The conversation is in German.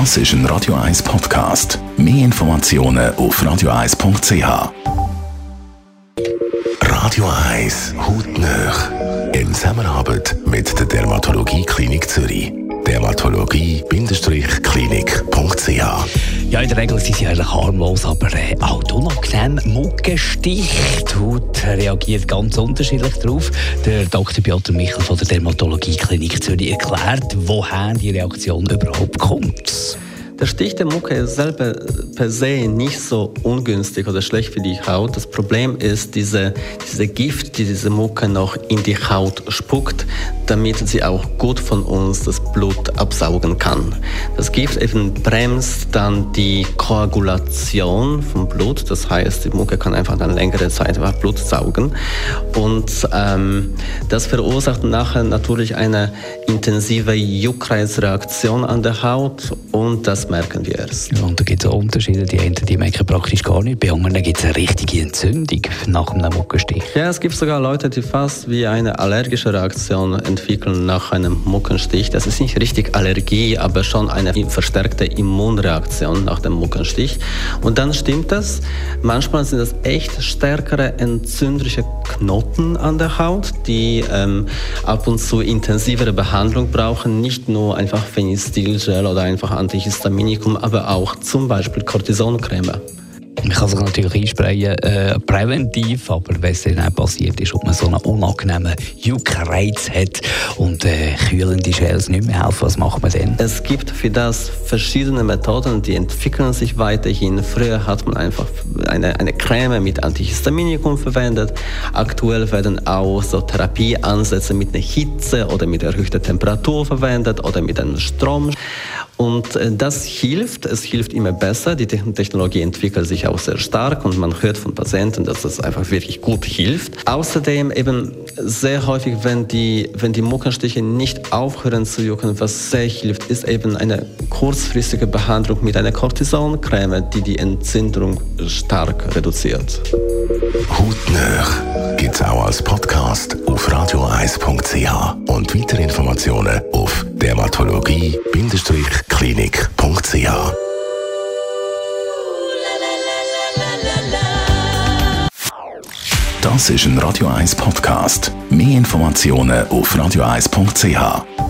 Das ist ein Radio 1 Podcast. Mehr Informationen auf radio1.ch. Radio 1 Hautnöch. In Zusammenarbeit mit der Dermatologie Klinik Zürich. Dermatologie-klinik.ch Ja, in der Regel sind sie eigentlich harmlos, aber äh, halt unangenehm. Muggenstich. Die Haut reagiert ganz unterschiedlich darauf. Der Dr. Piotr Michel von der Dermatologie Klinik Zürich erklärt, woher die Reaktion überhaupt kommt. Der Stich der Mucke ist selber per se nicht so ungünstig oder schlecht für die Haut. Das Problem ist diese, diese Gift, die diese Mucke noch in die Haut spuckt, damit sie auch gut von uns das Blut absaugen kann. Das Gift eben bremst dann die Koagulation vom Blut. Das heißt, die Mucke kann einfach dann längere Zeit Blut saugen. Und ähm, das verursacht nachher natürlich eine intensive Juckreizreaktion an der Haut und das merken wir erst. Ja, und da gibt es Unterschiede. Die einen die merken praktisch gar nicht. Bei anderen gibt es eine richtige Entzündung nach einem Muckenstich. Ja, es gibt sogar Leute, die fast wie eine allergische Reaktion entwickeln nach einem Muckenstich. Das ist nicht richtig Allergie, aber schon eine verstärkte Immunreaktion nach dem Muckenstich. Und dann stimmt das. Manchmal sind das echt stärkere entzündliche Knoten an der Haut, die ähm, ab und zu intensivere Behandlung brauchen. Nicht nur einfach Phenistilgel oder einfach Antihistaminikum, aber auch zum Beispiel Cortisoncreme. Man kann sich natürlich einsprayen, äh, präventiv, aber wenn es dann passiert ist, ob man so einen unangenehmen Juckreiz hat und äh, kühlende Gels nicht mehr helfen, was macht man dann? Es gibt für das verschiedene Methoden, die entwickeln sich weiterhin. Früher hat man einfach eine, eine Creme mit Antihistaminikum verwendet. Aktuell werden auch so Therapieansätze mit einer Hitze oder mit erhöhter Temperatur verwendet oder mit einem Strom. Und äh, das hilft, es hilft immer besser. Die Technologie entwickelt sich auch sehr stark und man hört von Patienten, dass das einfach wirklich gut hilft. Außerdem eben sehr häufig, wenn die, wenn die Muckenstiche nicht aufhören zu jucken, was sehr hilft, ist eben eine kurzfristige Behandlung mit einer Cortisoncreme, die die Entzündung stark reduziert. Hautnöch gibt es auch als Podcast auf radio1.ch und weitere Informationen auf dermatologie-klinik.ch. Das ist ein Radio 1 Podcast. Mehr Informationen auf radio1.ch.